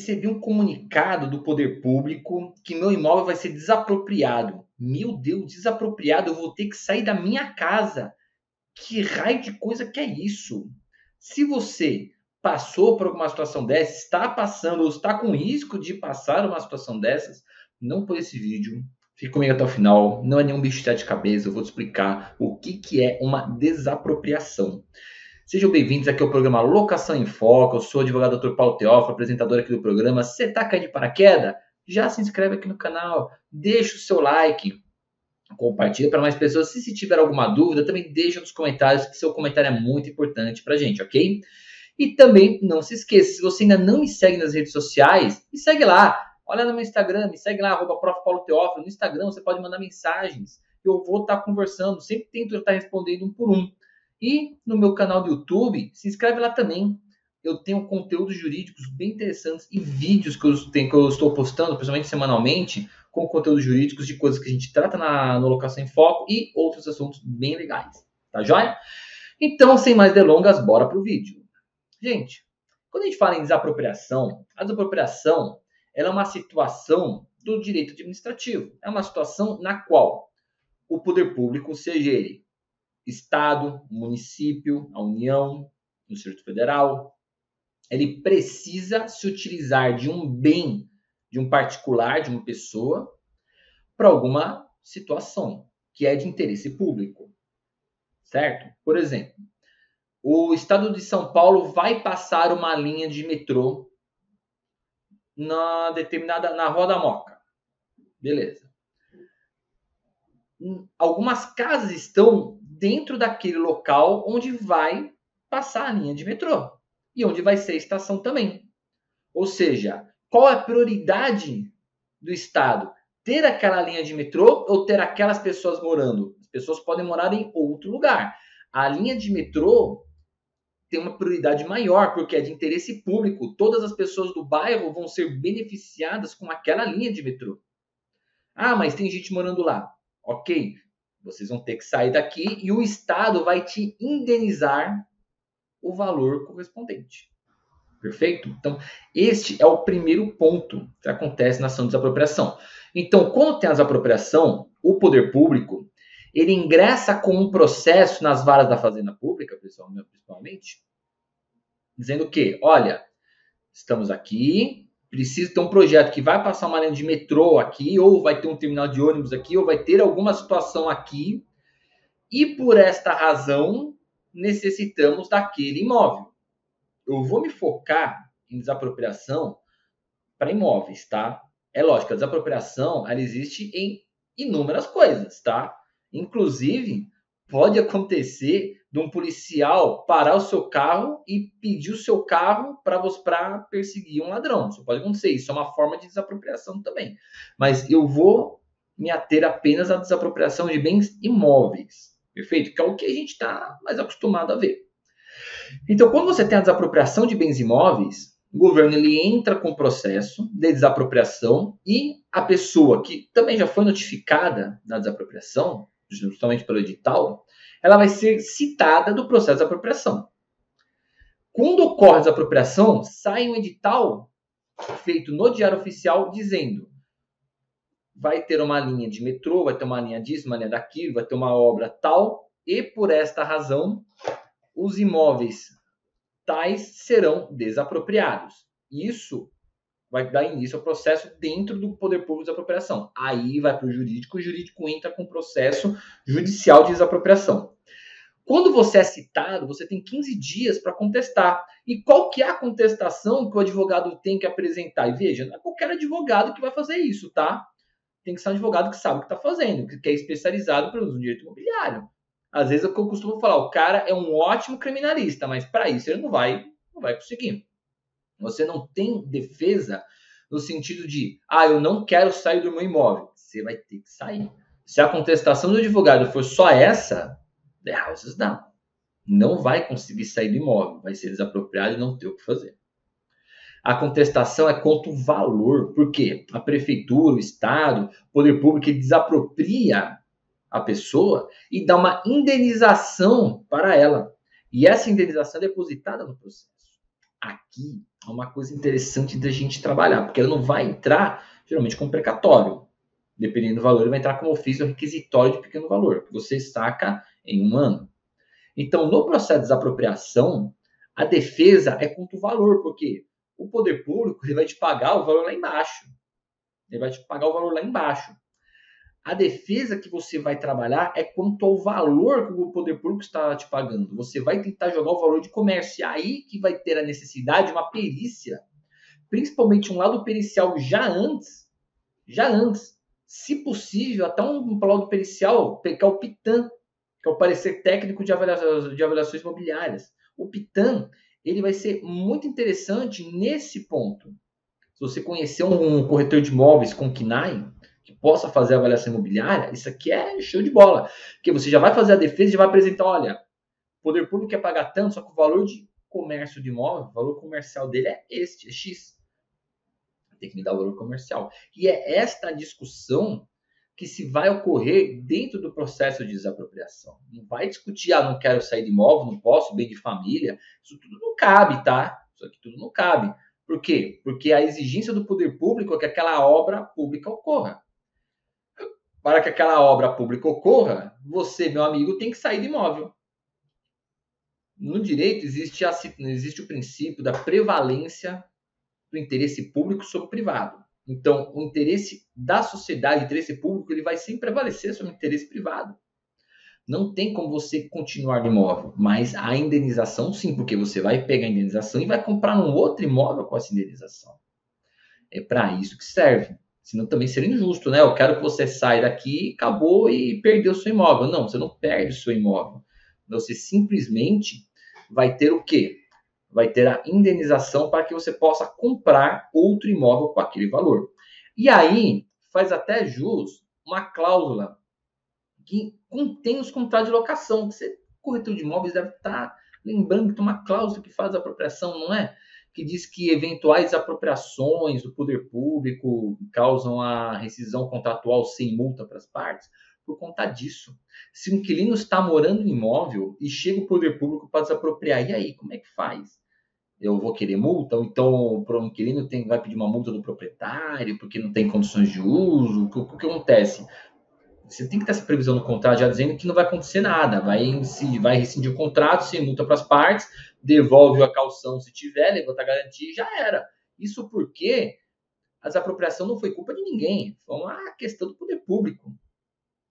recebi um comunicado do poder público que meu imóvel vai ser desapropriado. Meu Deus, desapropriado, eu vou ter que sair da minha casa. Que raio de coisa que é isso? Se você passou por alguma situação dessa, está passando ou está com risco de passar uma situação dessas, não por esse vídeo. Fique comigo até o final. Não é nenhum bicho de cabeça. Eu vou te explicar o que, que é uma desapropriação. Sejam bem-vindos aqui ao programa Locação em Foco. Eu sou o advogado Dr. Paulo Teófilo, apresentador aqui do programa. Você está caindo de paraquedas? Já se inscreve aqui no canal, deixa o seu like, compartilha para mais pessoas. Se, se tiver alguma dúvida, também deixa nos comentários, que seu comentário é muito importante para a gente, ok? E também não se esqueça, se você ainda não me segue nas redes sociais, me segue lá. Olha no meu Instagram, me segue lá, arroba Prof. Paulo Teófilo. No Instagram você pode mandar mensagens. Eu vou estar tá conversando, sempre tento estar respondendo um por um. E no meu canal do YouTube, se inscreve lá também. Eu tenho conteúdos jurídicos bem interessantes e vídeos que eu, tenho, que eu estou postando, principalmente semanalmente, com conteúdos jurídicos de coisas que a gente trata na, na Locação em Foco e outros assuntos bem legais. Tá joia? Então, sem mais delongas, bora pro vídeo. Gente, quando a gente fala em desapropriação, a desapropriação é uma situação do direito administrativo. É uma situação na qual o poder público, seja ele Estado, município, a União, o Distrito Federal, ele precisa se utilizar de um bem, de um particular, de uma pessoa, para alguma situação que é de interesse público. Certo? Por exemplo, o estado de São Paulo vai passar uma linha de metrô na determinada na Rua da Moca. Beleza. Hum, algumas casas estão dentro daquele local onde vai passar a linha de metrô e onde vai ser a estação também. Ou seja, qual é a prioridade do estado? Ter aquela linha de metrô ou ter aquelas pessoas morando? As pessoas podem morar em outro lugar. A linha de metrô tem uma prioridade maior, porque é de interesse público. Todas as pessoas do bairro vão ser beneficiadas com aquela linha de metrô. Ah, mas tem gente morando lá. Ok, vocês vão ter que sair daqui e o Estado vai te indenizar o valor correspondente. Perfeito? Então, este é o primeiro ponto que acontece na ação de desapropriação. Então, quando tem a desapropriação, o poder público ele ingressa com um processo nas varas da Fazenda Pública, principalmente, dizendo que, olha, estamos aqui, precisa ter um projeto que vai passar uma linha de metrô aqui, ou vai ter um terminal de ônibus aqui, ou vai ter alguma situação aqui, e por esta razão necessitamos daquele imóvel. Eu vou me focar em desapropriação para imóveis, tá? É lógico, a desapropriação ela existe em inúmeras coisas, tá? Inclusive, pode acontecer de um policial parar o seu carro e pedir o seu carro para perseguir um ladrão. Isso pode acontecer. Isso é uma forma de desapropriação também. Mas eu vou me ater apenas à desapropriação de bens imóveis. Perfeito? Que é o que a gente está mais acostumado a ver. Então, quando você tem a desapropriação de bens imóveis, o governo ele entra com o processo de desapropriação e a pessoa que também já foi notificada da desapropriação, justamente pelo edital, ela vai ser citada do processo de apropriação. Quando ocorre a desapropriação, sai um edital feito no Diário Oficial dizendo vai ter uma linha de metrô, vai ter uma linha disso, uma linha daquilo, vai ter uma obra tal, e por esta razão os imóveis tais serão desapropriados. Isso vai dar início ao processo dentro do poder público de desapropriação. Aí vai para o jurídico, o jurídico entra com o processo judicial de desapropriação. Quando você é citado, você tem 15 dias para contestar. E qual que é a contestação que o advogado tem que apresentar? E veja, não é qualquer advogado que vai fazer isso, tá? Tem que ser um advogado que sabe o que está fazendo, que é especializado pelo direito imobiliário. Às vezes o eu costumo falar, o cara é um ótimo criminalista, mas para isso ele não vai, não vai conseguir. Você não tem defesa no sentido de, ah, eu não quero sair do meu imóvel. Você vai ter que sair. Se a contestação do advogado for só essa, the house is down. Não vai conseguir sair do imóvel, vai ser desapropriado e não ter o que fazer. A contestação é contra o valor, porque a prefeitura, o Estado, o poder público desapropria a pessoa e dá uma indenização para ela. E essa indenização é depositada no processo. Aqui é uma coisa interessante da gente trabalhar, porque ela não vai entrar geralmente como precatório. Dependendo do valor, ele vai entrar como ofício requisitório de pequeno valor, que você saca em um ano. Então, no processo de desapropriação, a defesa é contra o valor, porque o poder público ele vai te pagar o valor lá embaixo. Ele vai te pagar o valor lá embaixo. A defesa que você vai trabalhar é quanto ao valor que o poder público está te pagando. Você vai tentar jogar o valor de comércio. E aí que vai ter a necessidade de uma perícia, principalmente um lado pericial já antes, já antes, se possível, até um laudo pericial, que é o PITAN, que é o parecer técnico de, avaliações, de avaliações imobiliárias. O PITAN ele vai ser muito interessante nesse ponto. Se você conhecer um corretor de imóveis com que possa fazer avaliação imobiliária, isso aqui é show de bola. Porque você já vai fazer a defesa e já vai apresentar, olha, o poder público quer pagar tanto, só que o valor de comércio de imóvel, o valor comercial dele é este, é X. Tem que me dar o valor comercial. E é esta discussão que se vai ocorrer dentro do processo de desapropriação. Não vai discutir, ah, não quero sair de imóvel, não posso, bem de família. Isso tudo não cabe, tá? Isso aqui tudo não cabe. Por quê? Porque a exigência do poder público é que aquela obra pública ocorra. Para que aquela obra pública ocorra, você, meu amigo, tem que sair de imóvel. No direito existe, a, existe o princípio da prevalência do interesse público sobre o privado. Então, o interesse da sociedade, o interesse público, ele vai sempre prevalecer sobre o interesse privado. Não tem como você continuar de imóvel, mas a indenização sim, porque você vai pegar a indenização e vai comprar um outro imóvel com essa indenização. É para isso que serve. Senão também seria injusto, né? Eu quero que você saia daqui, acabou e perdeu seu imóvel. Não, você não perde o seu imóvel. Você simplesmente vai ter o quê? vai ter a indenização para que você possa comprar outro imóvel com aquele valor. E aí faz até jus uma cláusula que contém os contratos de locação. Você, corretor de imóveis, deve estar lembrando que tem uma cláusula que faz a apropriação, não é? Que diz que eventuais apropriações do poder público causam a rescisão contratual sem multa para as partes por conta disso. Se um inquilino está morando em imóvel e chega o poder público para desapropriar, e aí, como é que faz? eu vou querer multa, ou então um inquilino tem, vai pedir uma multa do proprietário porque não tem condições de uso. O que, o que acontece? Você tem que ter essa previsão no contrato já dizendo que não vai acontecer nada, vai, vai rescindir o contrato sem multa para as partes, devolve a calção se tiver, levanta a garantia e já era. Isso porque a desapropriação não foi culpa de ninguém, foi uma questão do poder público.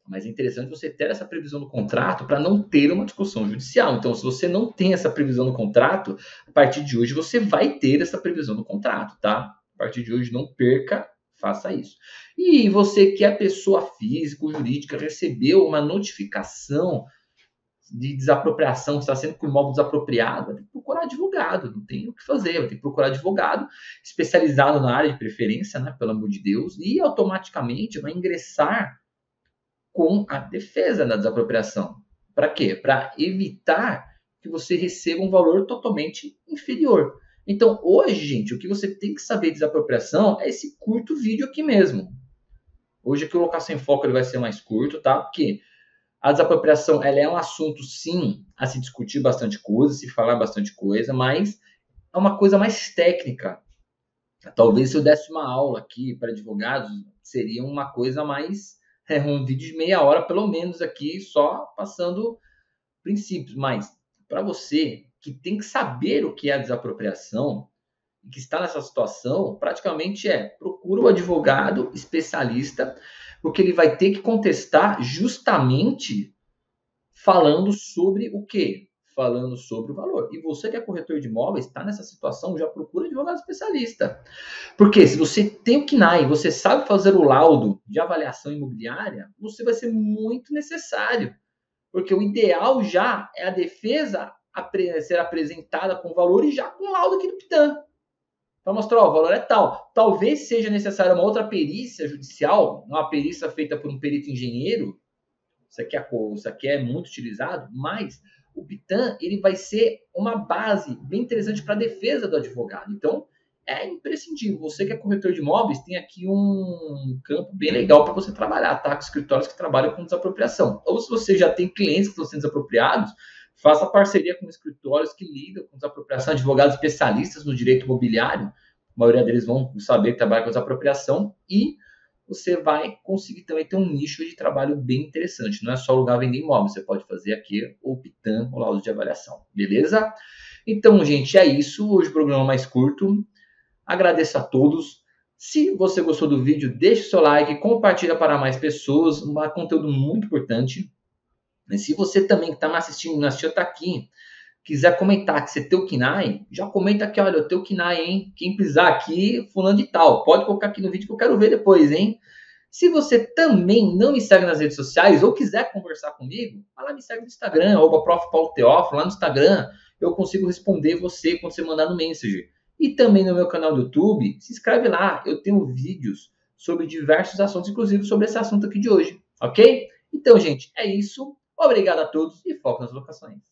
Mas é interessante você ter essa previsão no contrato para não ter uma discussão judicial. Então, se você não tem essa previsão no contrato, a partir de hoje você vai ter essa previsão no contrato, tá? A partir de hoje, não perca, faça isso. E você que é pessoa física ou jurídica, recebeu uma notificação de desapropriação, está sendo com imóvel desapropriado, ter que procurar advogado, não tem o que fazer, ter que procurar advogado especializado na área de preferência, né, pelo amor de Deus, e automaticamente vai ingressar com a defesa da desapropriação. Para quê? Para evitar que você receba um valor totalmente inferior. Então, hoje, gente, o que você tem que saber de desapropriação é esse curto vídeo aqui mesmo. Hoje aqui o Locação em Foco ele vai ser mais curto, tá? Porque a desapropriação ela é um assunto, sim, a se discutir bastante coisa, se falar bastante coisa, mas é uma coisa mais técnica. Talvez se eu desse uma aula aqui para advogados, seria uma coisa mais é um vídeo de meia hora, pelo menos, aqui, só passando princípios. Mas, para você que tem que saber o que é a desapropriação, que está nessa situação, praticamente é procura o um advogado especialista, porque ele vai ter que contestar justamente falando sobre o quê? falando sobre o valor. E você que é corretor de imóveis, está nessa situação, já procura advogado especialista. Porque se você tem o KNAI, você sabe fazer o laudo de avaliação imobiliária, você vai ser muito necessário. Porque o ideal já é a defesa ser apresentada com valor e já com laudo aqui do PITAM. Para mostrar, ó, o valor é tal. Talvez seja necessária uma outra perícia judicial, uma perícia feita por um perito engenheiro. Isso aqui é, isso aqui é muito utilizado, mas o Pitan ele vai ser uma base bem interessante para a defesa do advogado. Então, é imprescindível. Você que é corretor de imóveis, tem aqui um campo bem legal para você trabalhar, tá? Com escritórios que trabalham com desapropriação. Ou se você já tem clientes que estão sendo desapropriados, Faça parceria com escritórios que lidam com desapropriação, advogados especialistas no direito imobiliário. A maioria deles vão saber trabalhar com desapropriação e você vai conseguir também ter um nicho de trabalho bem interessante. Não é só lugar vender imóvel, você pode fazer aqui o PITAM, o laudo de avaliação, beleza? Então, gente, é isso. Hoje o programa é mais curto. Agradeço a todos. Se você gostou do vídeo, deixe seu like, compartilha para mais pessoas. Um conteúdo muito importante. Se você também que está me assistindo, não assistiu, está aqui, quiser comentar que você tem o KINAI, já comenta aqui, olha, eu tenho o KINAI, hein? Quem pisar aqui, fulano de tal. Pode colocar aqui no vídeo que eu quero ver depois, hein? Se você também não me segue nas redes sociais ou quiser conversar comigo, vai lá me segue no Instagram, arroba Prof. Paulo Teófilo, lá no Instagram eu consigo responder você quando você mandar no Messenger. E também no meu canal do YouTube, se inscreve lá, eu tenho vídeos sobre diversos assuntos, inclusive sobre esse assunto aqui de hoje, ok? Então, gente, é isso. Obrigado a todos e foco nas locações.